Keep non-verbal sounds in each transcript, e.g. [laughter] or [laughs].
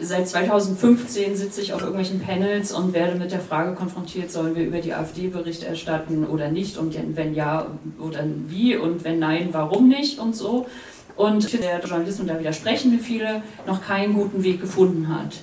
seit 2015 sitze ich auf irgendwelchen Panels und werde mit der Frage konfrontiert, sollen wir über die AfD Bericht erstatten oder nicht und wenn ja oder wie und wenn nein, warum nicht und so. Und der Journalismus, da widersprechen mir viele, noch keinen guten Weg gefunden hat.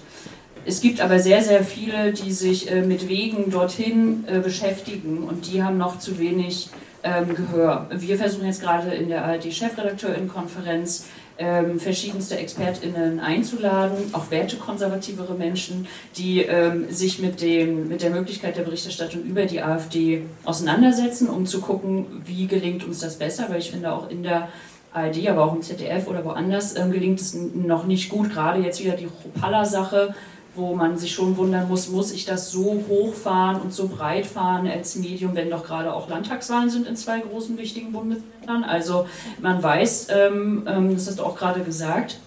Es gibt aber sehr, sehr viele, die sich äh, mit Wegen dorthin äh, beschäftigen und die haben noch zu wenig ähm, Gehör. Wir versuchen jetzt gerade in der ARD-Chefredakteurin-Konferenz ähm, verschiedenste ExpertInnen einzuladen, auch wertekonservativere Menschen, die ähm, sich mit, dem, mit der Möglichkeit der Berichterstattung über die AfD auseinandersetzen, um zu gucken, wie gelingt uns das besser, weil ich finde auch in der ARD, aber auch im ZDF oder woanders ähm, gelingt es noch nicht gut, gerade jetzt wieder die Chopalla-Sache, wo man sich schon wundern muss, muss ich das so hochfahren und so breit fahren als Medium, wenn doch gerade auch Landtagswahlen sind in zwei großen wichtigen Bundesländern. Also man weiß, ähm, ähm, das hast du auch gerade gesagt,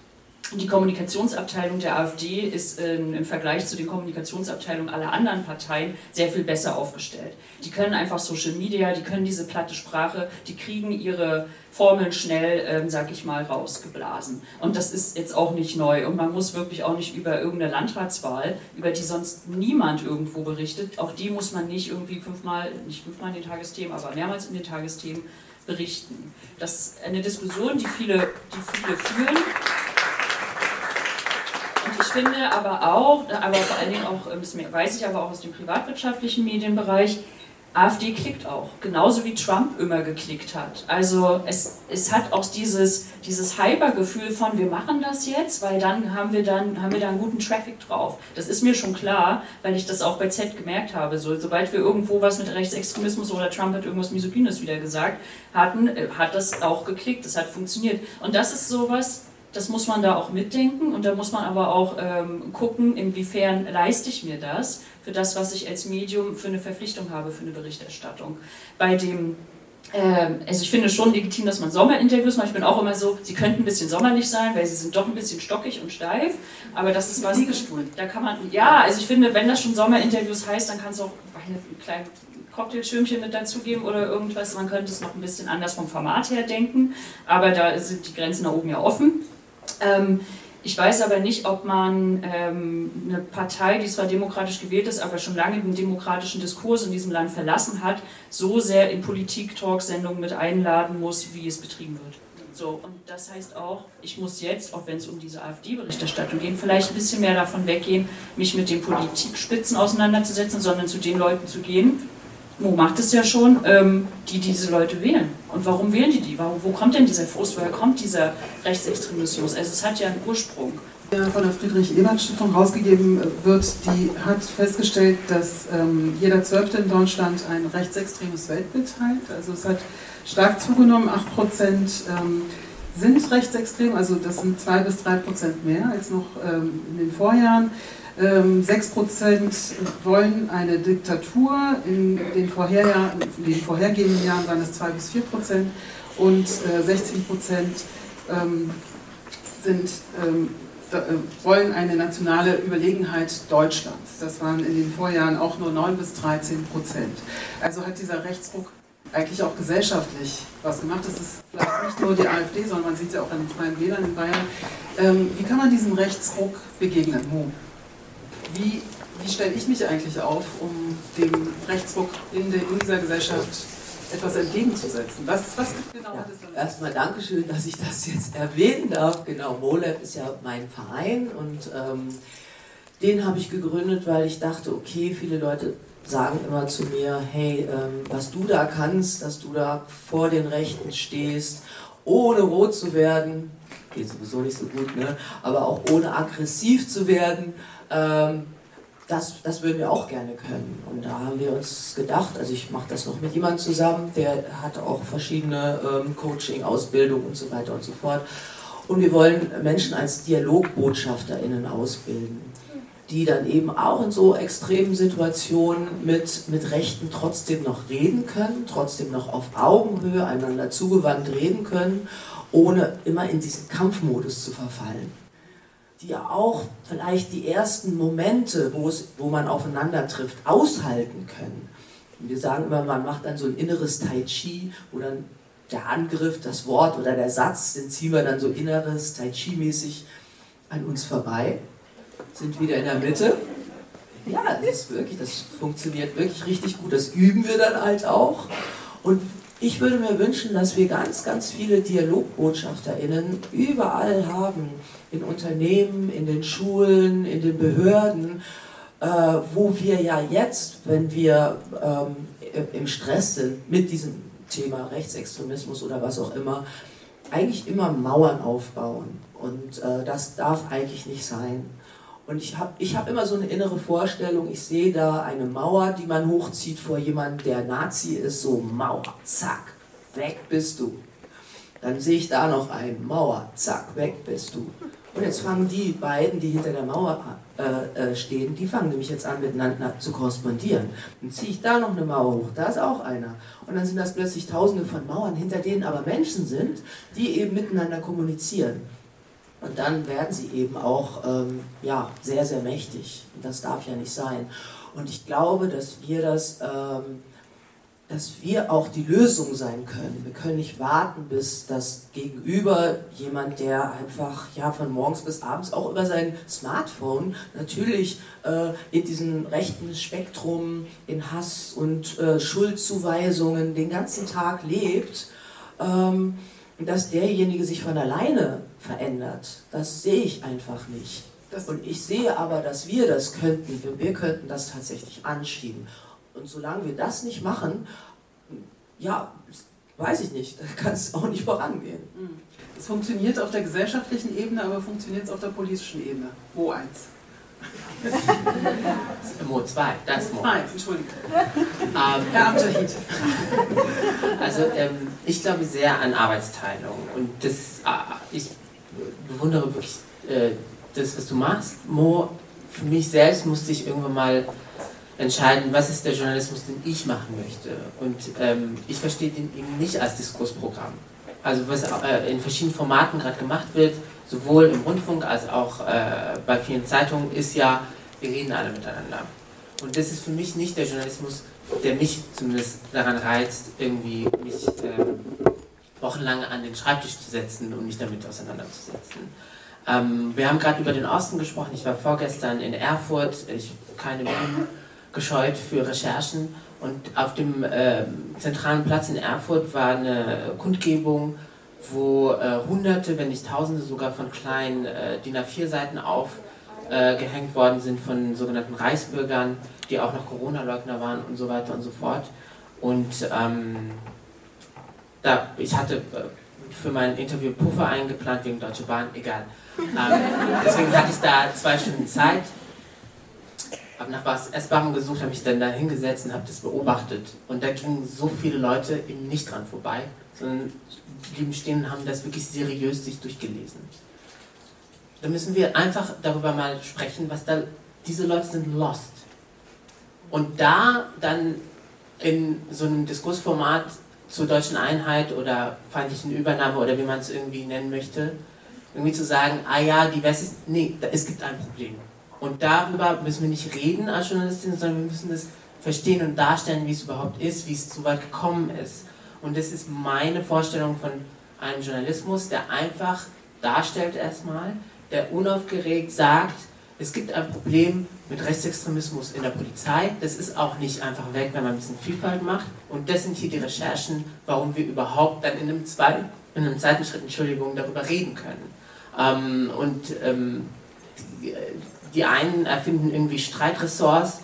die Kommunikationsabteilung der AfD ist in, im Vergleich zu den Kommunikationsabteilungen aller anderen Parteien sehr viel besser aufgestellt. Die können einfach Social Media, die können diese platte Sprache, die kriegen ihre Formeln schnell, ähm, sag ich mal, rausgeblasen. Und das ist jetzt auch nicht neu. Und man muss wirklich auch nicht über irgendeine Landratswahl, über die sonst niemand irgendwo berichtet, auch die muss man nicht irgendwie fünfmal, nicht fünfmal in den Tagesthemen, aber mehrmals in den Tagesthemen berichten. Das ist eine Diskussion, die viele, die viele führen. Ich finde aber auch, aber vor allen Dingen auch, das weiß ich aber auch aus dem privatwirtschaftlichen Medienbereich, AfD klickt auch, genauso wie Trump immer geklickt hat. Also es, es hat auch dieses, dieses Hypergefühl von, wir machen das jetzt, weil dann haben wir dann haben wir da einen guten Traffic drauf. Das ist mir schon klar, weil ich das auch bei Z gemerkt habe. So, sobald wir irgendwo was mit Rechtsextremismus oder Trump hat irgendwas Misogynes wieder gesagt hatten, äh, hat das auch geklickt, das hat funktioniert. Und das ist sowas, das muss man da auch mitdenken und da muss man aber auch ähm, gucken, inwiefern leiste ich mir das für das, was ich als Medium für eine Verpflichtung habe, für eine Berichterstattung. Bei dem ähm, also ich finde es schon legitim, dass man Sommerinterviews macht. Ich bin auch immer so, sie könnten ein bisschen sommerlich sein, weil sie sind doch ein bisschen stockig und steif. Aber das ist was. Liegestuhl. Da kann man, ja, also ich finde, wenn das schon Sommerinterviews heißt, dann kannst du auch ein kleines Cocktailschirmchen mit dazugeben oder irgendwas. Man könnte es noch ein bisschen anders vom Format her denken. Aber da sind die Grenzen da oben ja offen. Ähm, ich weiß aber nicht, ob man ähm, eine Partei, die zwar demokratisch gewählt ist, aber schon lange den demokratischen Diskurs in diesem Land verlassen hat, so sehr in Politik-Talk-Sendungen mit einladen muss, wie es betrieben wird. So, und das heißt auch, ich muss jetzt, auch wenn es um diese AfD-Berichterstattung geht, vielleicht ein bisschen mehr davon weggehen, mich mit den Politikspitzen auseinanderzusetzen, sondern zu den Leuten zu gehen, Mo macht es ja schon, ähm, die diese Leute wählen. Und warum wählen die die? Warum, wo kommt denn dieser Frust? Woher kommt dieser Rechtsextremismus? Also es hat ja einen Ursprung. Der von der Friedrich-Ebert-Stiftung rausgegeben wird, die hat festgestellt, dass ähm, jeder Zwölfte in Deutschland ein rechtsextremes Weltbild teilt. Also es hat stark zugenommen, 8 Prozent ähm, sind rechtsextrem, also das sind 2 bis 3 Prozent mehr als noch ähm, in den Vorjahren. 6% ähm, wollen eine Diktatur, in den, Vorherjahr, in den vorhergehenden Jahren waren es 2 bis 4% und 16 äh, ähm, sind, ähm, äh, wollen eine nationale Überlegenheit Deutschlands. Das waren in den Vorjahren auch nur 9 bis 13 Prozent. Also hat dieser Rechtsruck eigentlich auch gesellschaftlich was gemacht. Das ist vielleicht nicht nur die AfD, sondern man sieht es ja auch an den Freien Wählern in Bayern. wie kann man diesem Rechtsruck begegnen? Mo? wie, wie stelle ich mich eigentlich auf, um dem Rechtsruck in, der, in dieser Gesellschaft etwas entgegenzusetzen? Was, was genau ja, das dann? Erstmal Dankeschön, dass ich das jetzt erwähnen darf. Genau, MoLab ist ja mein Verein und ähm, den habe ich gegründet, weil ich dachte, okay, viele Leute sagen immer zu mir, hey, ähm, was du da kannst, dass du da vor den Rechten stehst, ohne rot zu werden, geht sowieso nicht so gut, ne? aber auch ohne aggressiv zu werden, ähm, das, das würden wir auch gerne können. Und da haben wir uns gedacht, also ich mache das noch mit jemandem zusammen, der hat auch verschiedene ähm, Coaching, Ausbildung und so weiter und so fort. Und wir wollen Menschen als DialogbotschafterInnen ausbilden, die dann eben auch in so extremen Situationen mit, mit Rechten trotzdem noch reden können, trotzdem noch auf Augenhöhe einander zugewandt reden können, ohne immer in diesen Kampfmodus zu verfallen die ja auch vielleicht die ersten Momente, wo, es, wo man aufeinander trifft, aushalten können. Und wir sagen immer, man macht dann so ein inneres Tai Chi, wo dann der Angriff, das Wort oder der Satz, den ziehen wir dann so inneres Tai Chi-mäßig an uns vorbei. Sind wieder in der Mitte. Ja, das ist wirklich, das funktioniert wirklich richtig gut. Das üben wir dann halt auch. Und ich würde mir wünschen, dass wir ganz, ganz viele DialogbotschafterInnen überall haben. In Unternehmen, in den Schulen, in den Behörden, äh, wo wir ja jetzt, wenn wir ähm, im Stress sind mit diesem Thema Rechtsextremismus oder was auch immer, eigentlich immer Mauern aufbauen. Und äh, das darf eigentlich nicht sein. Und ich habe ich hab immer so eine innere Vorstellung, ich sehe da eine Mauer, die man hochzieht vor jemandem, der Nazi ist, so Mauer, zack, weg bist du. Dann sehe ich da noch eine Mauer, zack, weg bist du. Und jetzt fangen die beiden, die hinter der Mauer äh, äh, stehen, die fangen nämlich jetzt an miteinander zu korrespondieren. Dann ziehe ich da noch eine Mauer hoch, da ist auch einer. Und dann sind das plötzlich tausende von Mauern, hinter denen aber Menschen sind, die eben miteinander kommunizieren. Und dann werden sie eben auch ähm, ja, sehr, sehr mächtig. Und das darf ja nicht sein. Und ich glaube, dass wir das, ähm, dass wir auch die Lösung sein können. Wir können nicht warten, bis das Gegenüber, jemand, der einfach ja, von morgens bis abends auch über sein Smartphone natürlich äh, in diesem rechten Spektrum, in Hass und äh, Schuldzuweisungen den ganzen Tag lebt, ähm, dass derjenige sich von alleine verändert. Das sehe ich einfach nicht. Und ich sehe aber, dass wir das könnten. Wir könnten das tatsächlich anschieben. Und solange wir das nicht machen, ja, weiß ich nicht, [laughs] da kann es auch nicht vorangehen. Es funktioniert auf der gesellschaftlichen Ebene, aber funktioniert es auf der politischen Ebene? Wo eins? Mo 2, das ist Mo. 2, Entschuldigung. Ähm. [laughs] Also ähm, ich glaube sehr an Arbeitsteilung und das, äh, ich bewundere wirklich äh, das, was du machst. Mo, für mich selbst musste ich irgendwann mal entscheiden, was ist der Journalismus, den ich machen möchte. Und ähm, ich verstehe den eben nicht als Diskursprogramm. Also was äh, in verschiedenen Formaten gerade gemacht wird, sowohl im Rundfunk als auch äh, bei vielen Zeitungen, ist ja, wir reden alle miteinander. Und das ist für mich nicht der Journalismus, der mich zumindest daran reizt, irgendwie mich äh, wochenlang an den Schreibtisch zu setzen und mich damit auseinanderzusetzen. Ähm, wir haben gerade über den Osten gesprochen. Ich war vorgestern in Erfurt. Ich keine Mühen gescheut für Recherchen. Und auf dem äh, zentralen Platz in Erfurt war eine Kundgebung, wo äh, Hunderte, wenn nicht Tausende sogar von kleinen äh, DIN A4-Seiten aufgehängt worden sind von sogenannten Reichsbürgern, die auch noch Corona-Leugner waren und so weiter und so fort. Und ähm, da, ich hatte äh, für mein Interview Puffer eingeplant wegen Deutsche Bahn, egal. Ähm, deswegen hatte ich da zwei Stunden Zeit, habe nach was Essbarem gesucht, habe mich dann da hingesetzt und habe das beobachtet. Und da gingen so viele Leute eben nicht dran vorbei, sondern blieben stehen und haben das wirklich seriös sich durchgelesen. Da müssen wir einfach darüber mal sprechen, was da, diese Leute sind lost. Und da dann in so einem Diskursformat zur deutschen Einheit oder feindlichen Übernahme oder wie man es irgendwie nennen möchte, irgendwie zu sagen, ah ja, die Wessis, nee, es gibt ein Problem. Und darüber müssen wir nicht reden als Journalistin, sondern wir müssen das verstehen und darstellen, wie es überhaupt ist, wie es so weit gekommen ist. Und das ist meine Vorstellung von einem Journalismus, der einfach darstellt erstmal, der unaufgeregt sagt, es gibt ein Problem mit Rechtsextremismus in der Polizei. Das ist auch nicht einfach weg, wenn man ein bisschen Vielfalt macht. Und das sind hier die Recherchen, warum wir überhaupt dann in einem, zweiten, in einem zweiten Schritt, Entschuldigung, darüber reden können. Ähm, und ähm, die, einen erfinden irgendwie Streitressorts,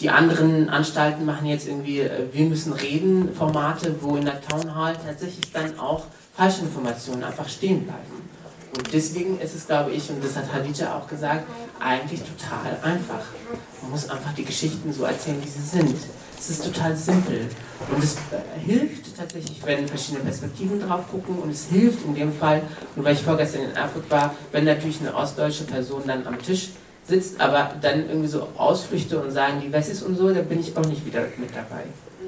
die anderen Anstalten machen jetzt irgendwie äh, Wir müssen reden Formate, wo in der Town Hall tatsächlich dann auch Falschinformationen einfach stehen bleiben. Und deswegen ist es, glaube ich, und das hat Hadija auch gesagt, eigentlich total einfach. Man muss einfach die Geschichten so erzählen, wie sie sind. Es ist total simpel. Und es äh, hilft tatsächlich, wenn verschiedene Perspektiven drauf gucken. Und es hilft in dem Fall, nur weil ich vorgestern in Erfurt war, wenn natürlich eine ostdeutsche Person dann am Tisch sitzt, aber dann irgendwie so Ausflüchte und sagen, die Wessis und so, da bin ich auch nicht wieder mit dabei.